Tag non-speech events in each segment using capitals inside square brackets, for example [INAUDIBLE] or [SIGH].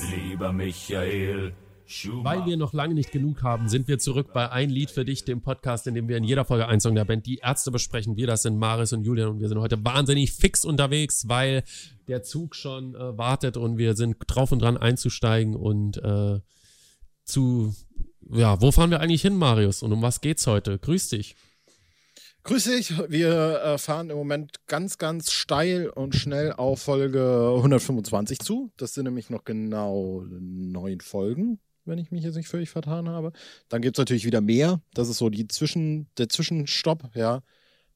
Lieber Michael, Weil wir noch lange nicht genug haben, sind wir zurück bei Ein Lied für dich, dem Podcast, in dem wir in jeder Folge einen Song der Band Die Ärzte besprechen. Wir, das sind Maris und Julian und wir sind heute wahnsinnig fix unterwegs, weil der Zug schon äh, wartet und wir sind drauf und dran einzusteigen und äh, zu, ja, wo fahren wir eigentlich hin, Marius? Und um was geht's heute? Grüß dich. Grüß dich, wir äh, fahren im Moment ganz, ganz steil und schnell auf Folge 125 zu. Das sind nämlich noch genau neun Folgen, wenn ich mich jetzt nicht völlig vertan habe. Dann gibt es natürlich wieder mehr. Das ist so die Zwischen, der Zwischenstopp, ja.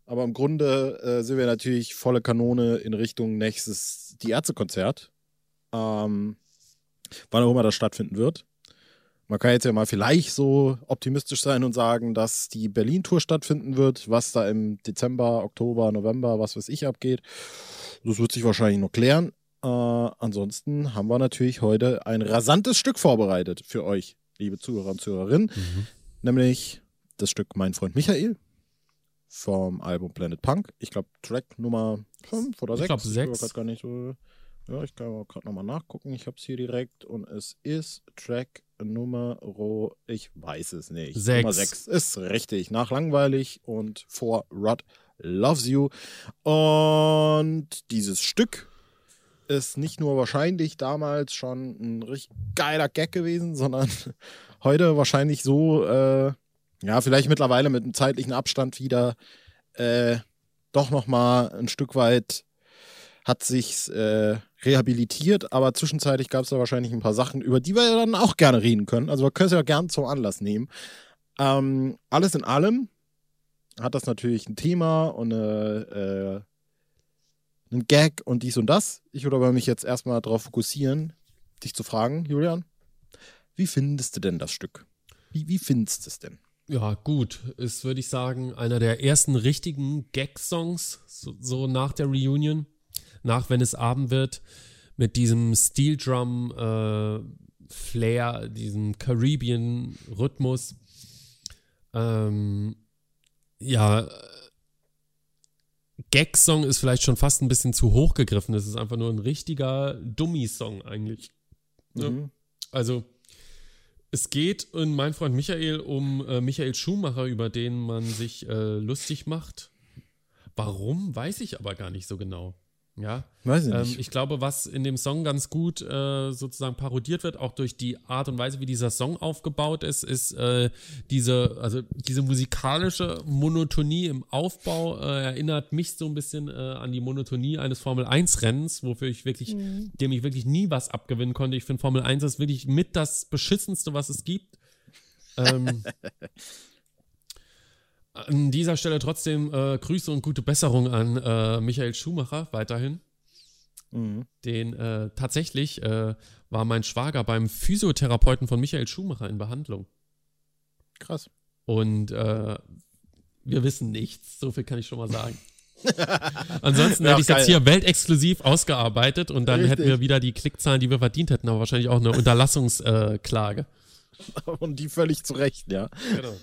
Aber im Grunde äh, sind wir natürlich volle Kanone in Richtung nächstes Die Ärztekonzert. Ähm, wann auch immer das stattfinden wird. Man kann jetzt ja mal vielleicht so optimistisch sein und sagen, dass die Berlin-Tour stattfinden wird, was da im Dezember, Oktober, November, was weiß ich abgeht. Das wird sich wahrscheinlich noch klären. Äh, ansonsten haben wir natürlich heute ein rasantes Stück vorbereitet für euch, liebe Zuhörer und Zuhörerinnen. Mhm. Nämlich das Stück Mein Freund Michael vom Album Planet Punk. Ich glaube, Track Nummer 5 oder Ich 6. glaub, sechs. grad gar nicht so. Ja, ich kann gerade nochmal nachgucken. Ich habe es hier direkt und es ist Track Nummer, ich weiß es nicht. Sechs. Nummer 6 ist richtig. Nach langweilig und vor Rod Loves You. Und dieses Stück ist nicht nur wahrscheinlich damals schon ein richtig geiler Gag gewesen, sondern [LAUGHS] heute wahrscheinlich so, äh, ja, vielleicht mittlerweile mit einem zeitlichen Abstand wieder äh, doch nochmal ein Stück weit hat sich äh, rehabilitiert, aber zwischenzeitlich gab es da wahrscheinlich ein paar Sachen, über die wir dann auch gerne reden können. Also wir können es ja gern zum Anlass nehmen. Ähm, alles in allem hat das natürlich ein Thema und eine, äh, einen Gag und dies und das. Ich würde aber mich jetzt erstmal darauf fokussieren, dich zu fragen, Julian, wie findest du denn das Stück? Wie, wie findest du es denn? Ja, gut. Ist, würde ich sagen, einer der ersten richtigen Gag-Songs, so, so nach der Reunion, nach Wenn es Abend wird, mit diesem Steel Drum äh, Flair, diesem Caribbean-Rhythmus. Ähm, ja, Gag-Song ist vielleicht schon fast ein bisschen zu hoch gegriffen. Das ist einfach nur ein richtiger Dummy-Song eigentlich. Ja. Mhm. Also, es geht in Mein Freund Michael um äh, Michael Schumacher, über den man sich äh, lustig macht. Warum, weiß ich aber gar nicht so genau. Ja, Weiß ich ähm, nicht. ich glaube, was in dem Song ganz gut äh, sozusagen parodiert wird, auch durch die Art und Weise, wie dieser Song aufgebaut ist, ist äh, diese, also diese musikalische Monotonie im Aufbau äh, erinnert mich so ein bisschen äh, an die Monotonie eines Formel-1-Rennens, wofür ich wirklich, dem ich wirklich nie was abgewinnen konnte. Ich finde Formel 1 ist wirklich mit das beschissenste, was es gibt. Ähm, [LAUGHS] an dieser Stelle trotzdem äh, Grüße und gute Besserung an äh, Michael Schumacher weiterhin. Mhm. Den äh, tatsächlich äh, war mein Schwager beim Physiotherapeuten von Michael Schumacher in Behandlung. Krass. Und äh, wir wissen nichts, so viel kann ich schon mal sagen. [LAUGHS] Ansonsten Ja, hätte ich es jetzt hier weltexklusiv ausgearbeitet und dann hätten Richtig. wir wieder die Klickzahlen, die wir verdient hätten, aber wahrscheinlich auch eine Unterlassungsklage. [LAUGHS] Und die völlig zu Recht, ja. Genau. [LAUGHS]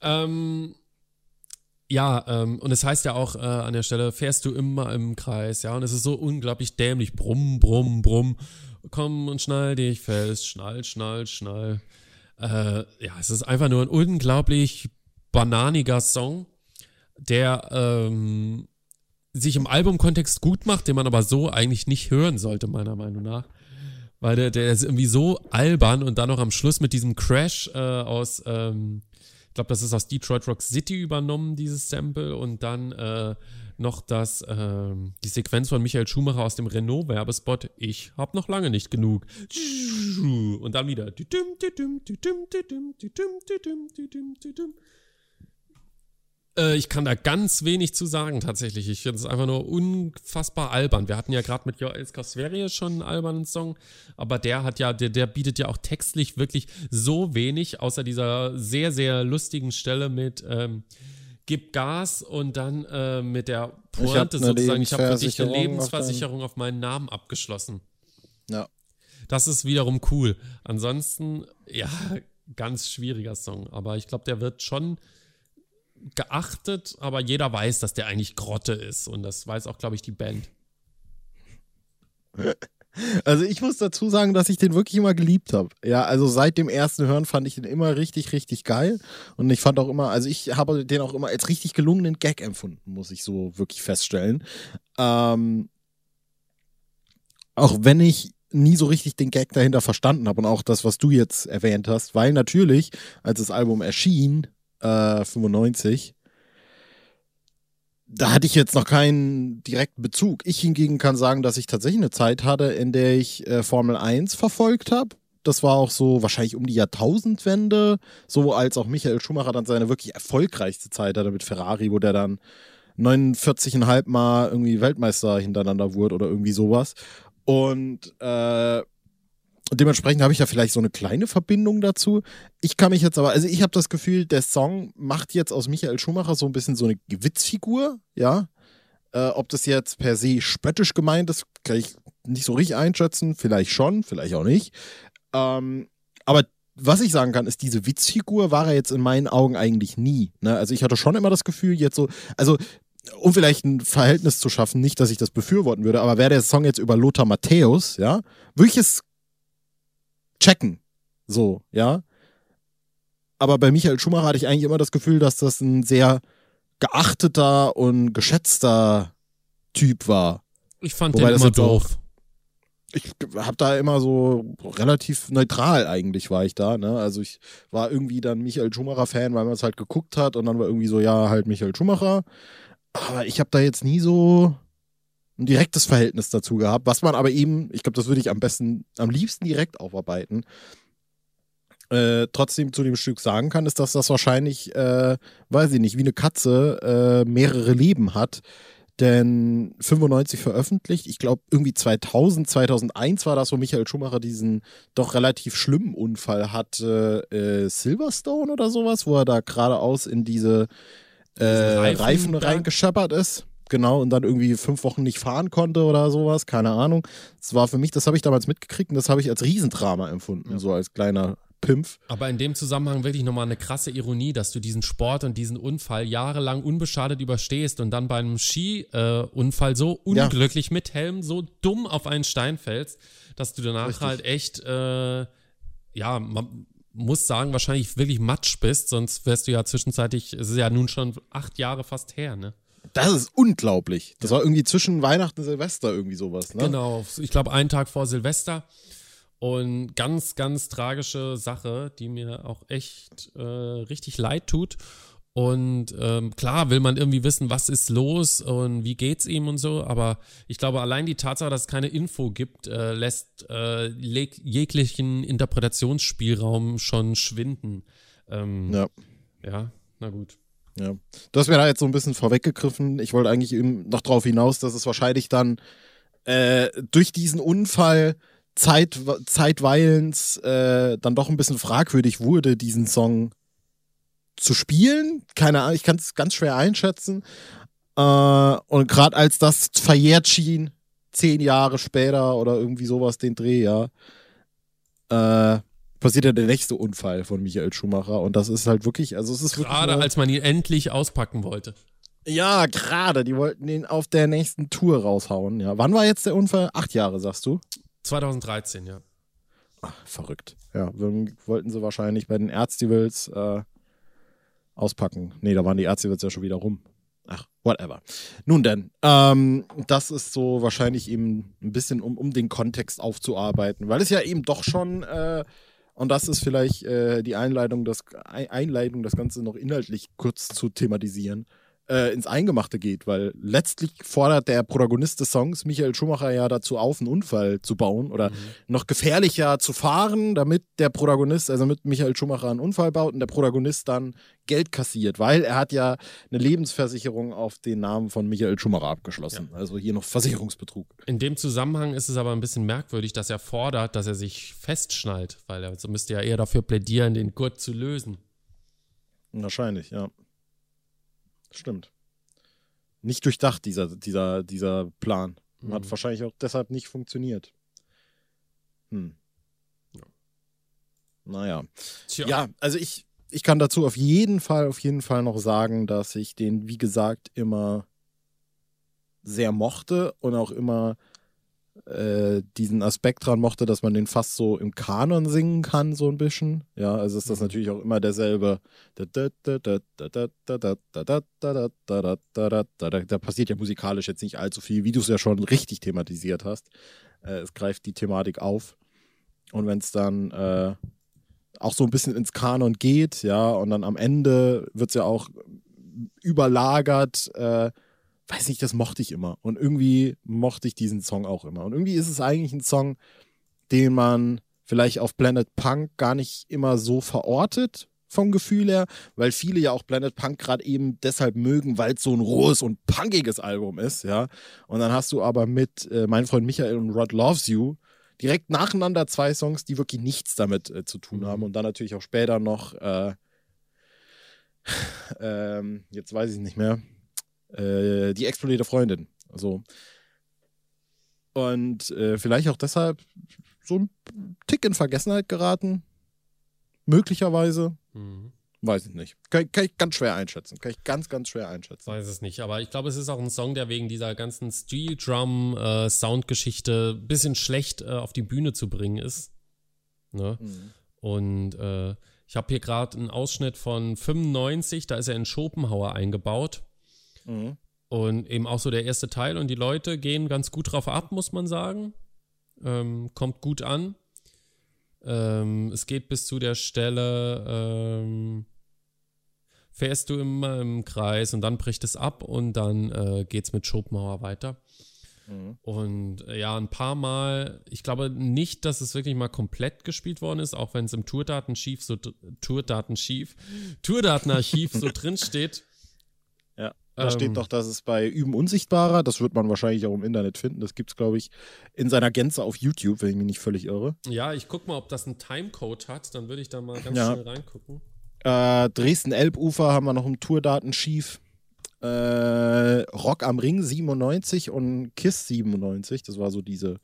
ähm, ja, ähm, und es heißt ja auch äh, an der Stelle, fährst du immer im Kreis, ja, und es ist so unglaublich dämlich. Brumm, brumm, brumm. Komm und schnall dich fest, schnall, schnall, schnall. Äh, ja, es ist einfach nur ein unglaublich bananiger Song, der ähm, sich im Albumkontext gut macht, den man aber so eigentlich nicht hören sollte, meiner Meinung nach. Weil der, der ist irgendwie so albern und dann noch am Schluss mit diesem Crash äh, aus, ähm, glaube, das ist aus Detroit Rock City übernommen, dieses Sample, und dann äh, noch das, ähm, die Sequenz von Michael Schumacher aus dem Renault-Werbespot, ich hab noch lange nicht genug. Und dann wieder. Äh, Ich kann da ganz wenig zu sagen, tatsächlich. Ich finde es einfach nur unfassbar albern. Wir hatten ja gerade mit Joel Skasverie schon einen albernen Song, aber der hat ja, der, der bietet ja auch textlich wirklich so wenig, außer dieser sehr, sehr lustigen Stelle mit ähm, Gib Gas und dann äh, mit der Ich Pointe ne sozusagen, ich habe für dich eine Lebensversicherung auf deinen- Lebensversicherung auf meinen Namen abgeschlossen. Ja. Das ist wiederum cool. Ansonsten, ja, ganz schwieriger Song. Aber ich glaube, der wird schon geachtet, aber jeder weiß, dass der eigentlich Grotte ist. Und das weiß auch, glaube ich, die Band. Also ich muss dazu sagen, dass ich den wirklich immer geliebt habe. Ja, also seit dem ersten Hören fand ich den immer richtig, richtig geil. Und ich fand auch immer, also ich habe den auch immer als richtig gelungenen Gag empfunden, muss ich so wirklich feststellen. Ähm, auch wenn ich nie so richtig den Gag dahinter verstanden habe und auch das, was du jetzt erwähnt hast, weil natürlich, als das Album erschien, äh, 95, da hatte ich jetzt noch keinen direkten Bezug. Ich hingegen kann sagen, dass ich tatsächlich eine Zeit hatte, in der ich äh, Formel 1 verfolgt habe. Das war auch so wahrscheinlich um die Jahrtausendwende, so als auch Michael Schumacher dann seine wirklich erfolgreichste Zeit hatte mit Ferrari, wo der dann 49,5 Mal irgendwie Weltmeister hintereinander wurde oder irgendwie sowas. Und äh, dementsprechend habe ich ja vielleicht so eine kleine Verbindung dazu. Ich kann mich jetzt aber, also ich habe das Gefühl, der Song macht jetzt aus Michael Schumacher so ein bisschen so eine Witzfigur, ja. Äh, ob das jetzt per se spöttisch gemeint ist, kann ich nicht so richtig einschätzen. Vielleicht schon, vielleicht auch nicht. Ähm, aber was ich sagen kann, ist, diese Witzfigur war er jetzt in meinen Augen eigentlich nie. Ne? Also ich hatte schon immer das Gefühl, jetzt so, also um vielleicht ein Verhältnis zu schaffen, nicht, dass ich das befürworten würde, aber wäre der Song jetzt über Lothar Matthäus, ja, würde ich es checken. So, ja. Aber bei Michael Schumacher hatte ich eigentlich immer das Gefühl, dass das ein sehr geachteter und geschätzter Typ war. Ich fand Wobei den immer doof. ich habe da immer so relativ neutral eigentlich war ich da, ne? Also ich war irgendwie dann Michael Schumacher Fan, weil man es halt geguckt hat und dann war irgendwie so ja, halt Michael Schumacher. Aber ich habe da jetzt nie so ein direktes Verhältnis dazu gehabt, was man aber eben, ich glaube, das würde ich am besten am liebsten direkt aufarbeiten. Äh, trotzdem zu dem Stück sagen kann, ist, dass das wahrscheinlich, äh, weiß ich nicht, wie eine Katze äh, mehrere Leben hat. Denn 95 veröffentlicht, ich glaube irgendwie 2000, 2001 war das, wo Michael Schumacher diesen doch relativ schlimmen Unfall hatte, äh, Silverstone oder sowas, wo er da geradeaus in diese äh, Reifen Reifen, reingescheppert ist. Genau, und dann irgendwie fünf Wochen nicht fahren konnte oder sowas, keine Ahnung. Das war für mich, das habe ich damals mitgekriegt und das habe ich als Riesendrama empfunden, so als kleiner Pimpf. Aber in dem Zusammenhang wirklich nochmal eine krasse Ironie, dass du diesen Sport und diesen Unfall jahrelang unbeschadet überstehst und dann bei einem Ski-Unfall so Ja. unglücklich mit Helm so dumm auf einen Stein fällst, dass du danach Richtig. halt echt, äh, ja, man muss sagen, wahrscheinlich wirklich matsch bist, sonst wärst du ja zwischenzeitlich, es ist ja nun schon acht Jahre fast her, ne? Das ist unglaublich. Das war irgendwie zwischen Weihnachten und Silvester irgendwie sowas, ne? Genau, ich glaube einen Tag vor Silvester. Und ganz, ganz tragische Sache, die mir auch echt äh, richtig leid tut. Und ähm, klar will man irgendwie wissen, was ist los und wie geht's ihm und so, aber ich glaube, allein die Tatsache, dass es keine Info gibt, äh, lässt äh, jeglichen Interpretationsspielraum schon schwinden. Ähm, Ja. ja, na gut. Ja. Du hast mir da jetzt so ein bisschen vorweggegriffen. Ich wollte eigentlich eben noch darauf hinaus, dass es wahrscheinlich dann äh, durch diesen Unfall Zeit, zeitweilens äh, dann doch ein bisschen fragwürdig wurde, diesen Song zu spielen. Keine Ahnung, ich kann es ganz schwer einschätzen. Äh, und gerade als das verjährt schien, zehn Jahre später oder irgendwie sowas, den Dreh, ja, äh, passiert ja der nächste Unfall von Michael Schumacher. Und das ist halt wirklich, also es ist wirklich. Gerade als man ihn endlich auspacken wollte. ja, gerade. Die wollten den auf der nächsten Tour raushauen. Ja. Wann war jetzt der Unfall? Acht Jahre, sagst du? 2013, ja. Ach, verrückt. Ja, wollten sie wahrscheinlich bei den Erztivals äh, auspacken. Nee, da waren die Erztivals ja schon wieder rum. Ach, whatever. Nun denn, ähm, das ist so wahrscheinlich eben ein bisschen, um, um den Kontext aufzuarbeiten, weil es ja eben doch schon, äh, und das ist vielleicht äh, die Einleitung, das, Ei- Einleitung, das Ganze noch inhaltlich kurz zu thematisieren, äh, ins Eingemachte geht, weil letztlich fordert der Protagonist des Songs Michael Schumacher ja dazu auf, einen Unfall zu bauen oder noch gefährlicher zu fahren, damit der Protagonist, also mit Michael Schumacher einen Unfall baut und der Protagonist dann Geld kassiert, weil er hat ja eine Lebensversicherung auf den Namen von Michael Schumacher abgeschlossen. Also hier noch Versicherungsbetrug. In dem Zusammenhang ist es aber ein bisschen merkwürdig, dass er fordert, dass er sich festschnallt, weil er so müsste ja eher dafür plädieren, den Gurt zu lösen. Wahrscheinlich, ja. Stimmt. Nicht durchdacht, dieser, dieser, dieser Plan. Hat Mhm. wahrscheinlich auch deshalb nicht funktioniert. Hm. Naja. Tja, Ja, also ich, ich kann dazu auf jeden Fall, auf jeden Fall noch sagen, dass ich den, wie gesagt, immer sehr mochte und auch immer äh, diesen Aspekt dran mochte, dass man den fast so im Kanon singen kann, so ein bisschen. Ja, also ist das natürlich auch immer derselbe. Da passiert ja musikalisch jetzt nicht allzu viel, wie du es ja schon richtig thematisiert hast. Äh, es greift die Thematik auf. Und wenn es dann äh, auch so ein bisschen ins Kanon geht, ja, und dann am Ende wird es ja auch überlagert, äh, weiß nicht, das mochte ich immer. Und irgendwie mochte ich diesen Song auch immer. Und irgendwie ist es eigentlich ein Song, den man vielleicht auf Planet Punk gar nicht immer so verortet vom Gefühl her, weil viele ja auch Planet Punk gerade eben deshalb mögen, weil es so ein rohes und punkiges Album ist, ja. Und dann hast du aber mit äh, mein Freund Michael und Rod Loves You direkt nacheinander zwei Songs, die wirklich nichts damit äh, zu tun haben. Und dann natürlich auch später noch, äh, [SIGHS] ähm, jetzt weiß ich nicht mehr, äh, die explodierte Freundin. So. Und äh, vielleicht auch deshalb so ein Tick in Vergessenheit geraten. Möglicherweise. Mhm. Weiß ich nicht. Kann, kann, ich ganz schwer einschätzen. Kann ich ganz, ganz schwer einschätzen. Weiß es nicht. Aber ich glaube, es ist auch ein Song, der wegen dieser ganzen Steel Drum äh, Soundgeschichte ein bisschen schlecht äh, auf die Bühne zu bringen ist. Ne? Mhm. Und äh, ich habe hier gerade einen Ausschnitt von 95, da ist er in Schopenhauer eingebaut. Mhm. Und eben auch so der erste Teil. Und die Leute gehen ganz gut drauf ab, muss man sagen. Ähm, kommt gut an. Ähm, es geht bis zu der Stelle, ähm, fährst du immer im Kreis und dann bricht es ab und dann äh, geht es mit Schopenhauer weiter. Mhm. Und äh, ja, ein paar Mal, ich glaube nicht, dass es wirklich mal komplett gespielt worden ist, auch wenn es im Tourdatenarchiv so Tourdatenarchiv, Tourdatenarchiv so drin steht. Da ähm, steht doch, dass es bei Üben Unsichtbarer, das wird man wahrscheinlich auch im Internet finden, das gibt es, glaube ich, in seiner Gänze auf YouTube, wenn ich mich nicht völlig irre. Ja, ich gucke mal, ob das einen Timecode hat, dann würde ich da mal ganz ja. schnell reingucken. Äh, Dresden-Elbufer haben wir noch im Tourdatenschief. Äh, Rock am Ring 97 und Kiss 97, das war so diese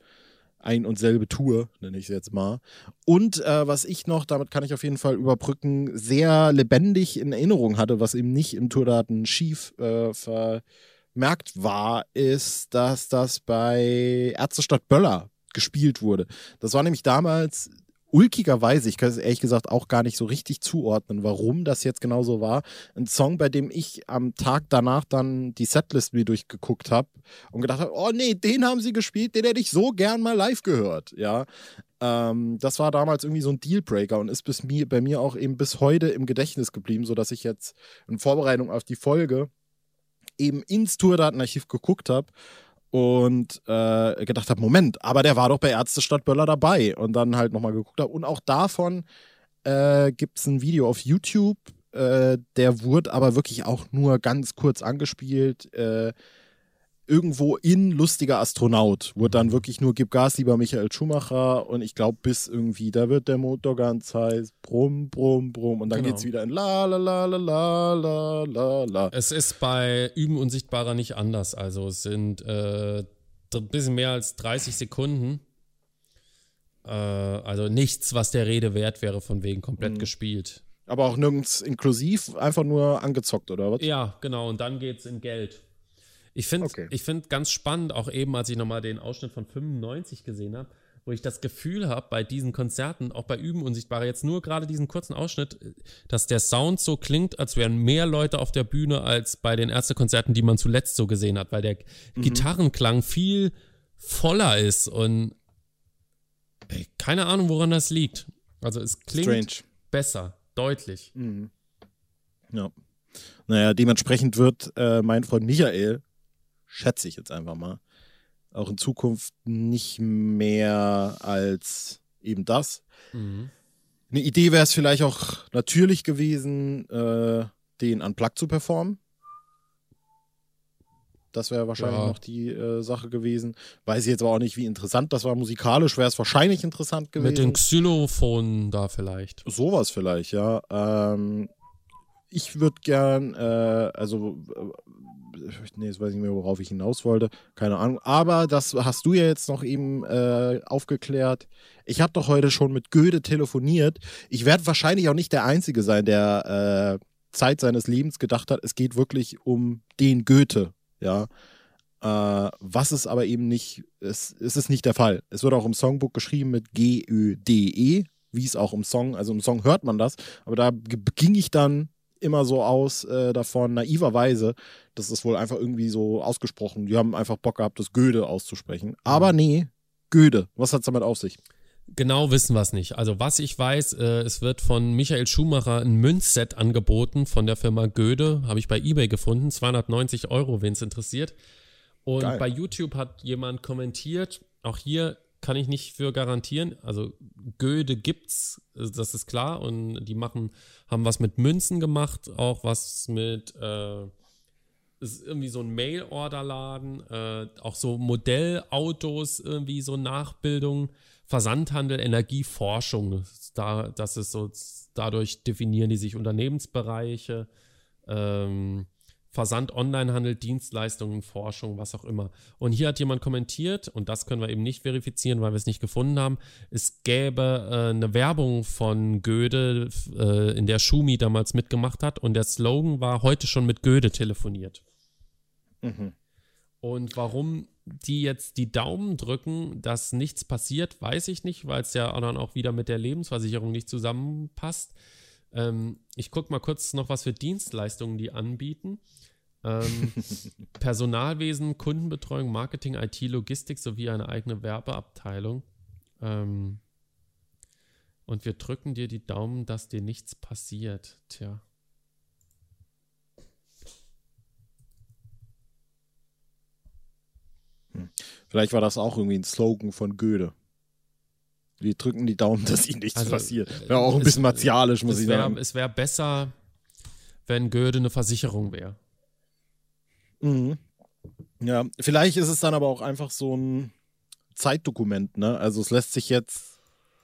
ein und selbe Tour, nenne ich es jetzt mal. Und äh, was ich noch, damit kann ich auf jeden Fall überbrücken, sehr lebendig in Erinnerung hatte, was eben nicht im Tourdaten schief äh, vermerkt war, ist, dass das bei Ärztestadt Böller gespielt wurde. Das war nämlich damals ulkigerweise, ich kann es ehrlich gesagt auch gar nicht so richtig zuordnen, warum das jetzt genau so war. Ein Song, bei dem ich am Tag danach dann die Setlist mir durchgeguckt habe und gedacht habe, oh nee, den haben sie gespielt, den hätte ich so gern mal live gehört, ja. Ähm, das war damals irgendwie so ein Dealbreaker und ist bis mir, bei mir auch eben bis heute im Gedächtnis geblieben, sodass ich jetzt in Vorbereitung auf die Folge eben ins Tourdatenarchiv geguckt habe und äh, gedacht habe, Moment, aber der war doch bei Ärztestadt Böller dabei und dann halt nochmal geguckt habe. Und auch davon äh, gibt es ein Video auf YouTube, äh, der wurde aber wirklich auch nur ganz kurz angespielt. Äh, irgendwo in lustiger Astronaut. wo dann wirklich nur Gib Gas, lieber Michael Schumacher. Und ich glaube, bis irgendwie, da wird der Motor ganz heiß. Brumm, brumm, brumm. Und dann genau. es wieder in la, la, la, la, la, la, la, la. Es ist bei Üben Unsichtbarer nicht anders. Also es sind äh, ein bisschen mehr als 30 Sekunden. Äh, also nichts, was der Rede wert wäre, von wegen komplett mhm. gespielt. Aber auch nirgends inklusiv, einfach nur angezockt, oder was? Ja, genau. Und dann geht es in Geld. Ich finde okay. find ganz spannend, auch eben, als ich nochmal den Ausschnitt von 95 gesehen habe, wo ich das Gefühl habe, bei diesen Konzerten, auch bei Üben Unsichtbare, jetzt nur gerade diesen kurzen Ausschnitt, dass der Sound so klingt, als wären mehr Leute auf der Bühne als bei den Ärztekonzerten, die man zuletzt so gesehen hat, weil der mhm. Gitarrenklang viel voller ist und ey, keine Ahnung, woran das liegt. Also es klingt Strange. besser, deutlich. Mhm. Ja. Naja, dementsprechend wird äh, mein Freund Michael schätze ich jetzt einfach mal, auch in Zukunft nicht mehr als eben das. Mhm. Eine Idee wäre es vielleicht auch natürlich gewesen, äh, den Unplugged zu performen. Das wäre wahrscheinlich ja. noch die äh, Sache gewesen. Weiß ich jetzt aber auch nicht, wie interessant das war. Musikalisch wäre es wahrscheinlich interessant gewesen. Mit den Xylophonen da vielleicht. Sowas vielleicht, ja. Ähm, ich würde gern, äh, also nee, jetzt weiß ich nicht mehr, worauf ich hinaus wollte, keine Ahnung. Aber das hast du ja jetzt noch eben äh, aufgeklärt. Ich habe doch heute schon mit Goethe telefoniert. Ich werde wahrscheinlich auch nicht der Einzige sein, der äh, Zeit seines Lebens gedacht hat, es geht wirklich um den Goethe, ja. Äh, was es aber eben nicht, es, es ist nicht der Fall. Es wird auch im Songbook geschrieben mit G-Ö-D-E, wie es auch im Song, also im Song hört man das, aber da ging ich dann immer so aus äh, davon, naiverweise, das ist wohl einfach irgendwie so ausgesprochen. Die haben einfach Bock gehabt, das Göde auszusprechen. Aber mhm. nee, Göde. Was hat es damit auf sich? Genau wissen wir es nicht. Also was ich weiß, äh, es wird von Michael Schumacher ein Münzset angeboten von der Firma Göde, habe ich bei eBay gefunden, 290 Euro, wen es interessiert. Und Geil. bei YouTube hat jemand kommentiert, auch hier kann ich nicht für garantieren. Also Goethe gibt's, das ist klar. Und die machen, haben was mit Münzen gemacht, auch was mit, äh, ist irgendwie so ein Mail-Order-Laden, äh, auch so Modellautos, irgendwie so Nachbildung, Versandhandel, Energieforschung. Da, das ist so, dadurch definieren die sich Unternehmensbereiche. Ähm, Versand, Onlinehandel, Dienstleistungen, Forschung, was auch immer. Und hier hat jemand kommentiert, und das können wir eben nicht verifizieren, weil wir es nicht gefunden haben, es gäbe äh, eine Werbung von Goethe, äh, in der Schumi damals mitgemacht hat, und der Slogan war heute schon mit Goethe telefoniert. Mhm. Und warum die jetzt die Daumen drücken, dass nichts passiert, weiß ich nicht, weil es ja dann auch wieder mit der Lebensversicherung nicht zusammenpasst. Ähm, ich gucke mal kurz noch, was für Dienstleistungen die anbieten. Ähm, [LAUGHS] Personalwesen, Kundenbetreuung, Marketing, IT, Logistik sowie eine eigene Werbeabteilung. Ähm, und wir drücken dir die Daumen, dass dir nichts passiert. Tja. Hm. Vielleicht war das auch irgendwie ein Slogan von Goethe. Wir drücken die Daumen, [LAUGHS] dass ihnen nichts also, passiert. Wäre auch ein bisschen martialisch, muss ich wär, sagen. Es wäre besser, wenn Goethe eine Versicherung wäre. Mhm. Ja, vielleicht ist es dann aber auch einfach so ein Zeitdokument, ne? Also es lässt sich jetzt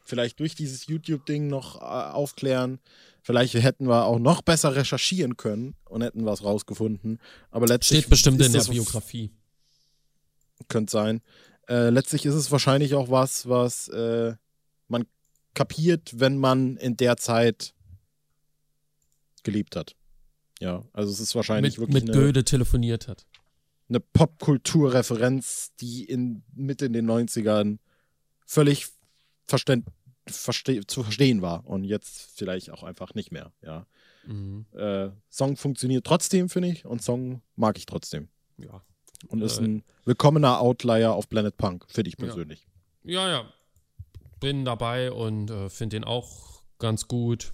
vielleicht durch dieses YouTube-Ding noch äh, aufklären. Vielleicht hätten wir auch noch besser recherchieren können und hätten was rausgefunden. Aber letztlich. Steht bestimmt in der Biografie. Könnte sein. Äh, letztlich ist es wahrscheinlich auch was, was äh, man kapiert, wenn man in der Zeit gelebt hat. Ja, also es ist wahrscheinlich mit, wirklich. Mit eine, Goethe telefoniert hat. Eine Popkulturreferenz, die in Mitte in den 90ern völlig verständ, verste, zu verstehen war und jetzt vielleicht auch einfach nicht mehr. Ja. Mhm. Äh, Song funktioniert trotzdem, finde ich, und Song mag ich trotzdem. Ja. Und ist äh, ein willkommener Outlier auf Planet Punk, finde ich persönlich. Ja, ja. ja bin dabei und äh, finde den auch ganz gut.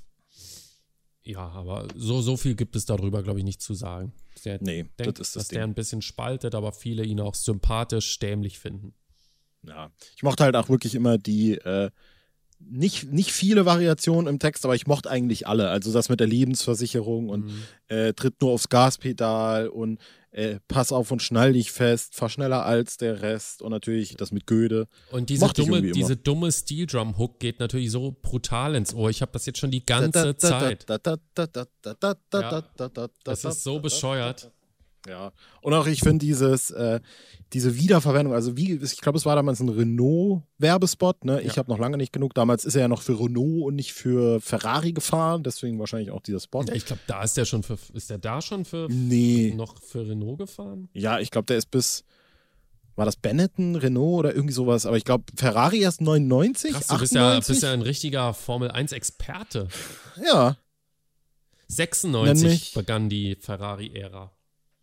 Ja, aber so, so viel gibt es darüber, glaube ich, nicht zu sagen. Der nee, denkt, das ist das dass Ding. der ein bisschen spaltet, aber viele ihn auch sympathisch, dämlich finden. Ja, ich mochte halt auch wirklich immer die, äh, nicht, nicht viele Variationen im Text, aber ich mochte eigentlich alle. Also das mit der Lebensversicherung und mhm. äh, tritt nur aufs Gaspedal und äh, pass auf und schnall dich fest, fahr schneller als der Rest und natürlich das mit Goethe. Und diese dumme, diese dumme Steel Drum Hook geht natürlich so brutal ins Ohr. Ich habe das jetzt schon die ganze Zeit. Das ist so bescheuert. Ja. Und auch ich finde dieses, äh, diese Wiederverwendung, also wie, ich glaube, es war damals ein Renault-Werbespot, ne? Ich ja. habe noch lange nicht genug. Damals ist er ja noch für Renault und nicht für Ferrari gefahren, deswegen wahrscheinlich auch dieser Spot. Ja, ich glaube, da ist der schon für, ist der da schon für nee. noch für Renault gefahren? Ja, ich glaube, der ist bis, war das Benetton, Renault oder irgendwie sowas, aber ich glaube, Ferrari erst 99, Krass, du bist ja, bist ja ein richtiger Formel-1-Experte. Ja. 96 begann die Ferrari-Ära.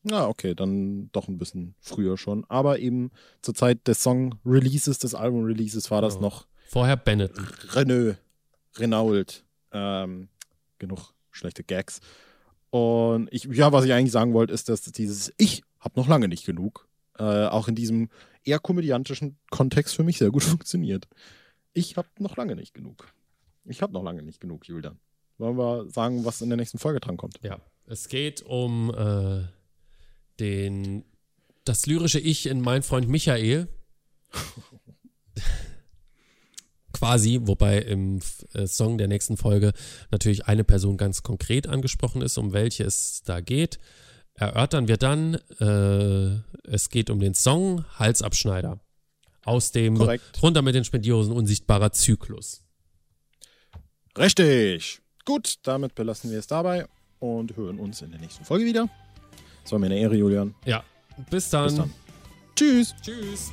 Ja, okay, dann doch ein bisschen früher schon. Aber eben zur Zeit des Song-Releases, des Album-Releases war das oh. noch. Vorher Bennett. Renault. Renault. Ähm, genug schlechte Gags. Und ich, ja, was ich eigentlich sagen wollte, ist, dass dieses Ich habe noch lange nicht genug, äh, auch in diesem eher komödiantischen Kontext für mich sehr gut [LAUGHS] funktioniert. Ich habe noch lange nicht genug. Ich habe noch lange nicht genug, Julian. Wollen wir sagen, was in der nächsten Folge dran kommt? Ja, es geht um äh, den, das lyrische Ich in mein Freund Michael. [LAUGHS] Quasi, wobei im äh, Song der nächsten Folge natürlich eine Person ganz konkret angesprochen ist, um welche es da geht. Erörtern wir dann, äh, es geht um den Song Halsabschneider aus dem Korrekt. Runter mit den Spendiosen unsichtbarer Zyklus. Richtig. Gut, damit belassen wir es dabei und hören uns in der nächsten Folge wieder. Es war mir eine Ehre, Julian. Ja, bis dann. Bis dann. Tschüss. Tschüss.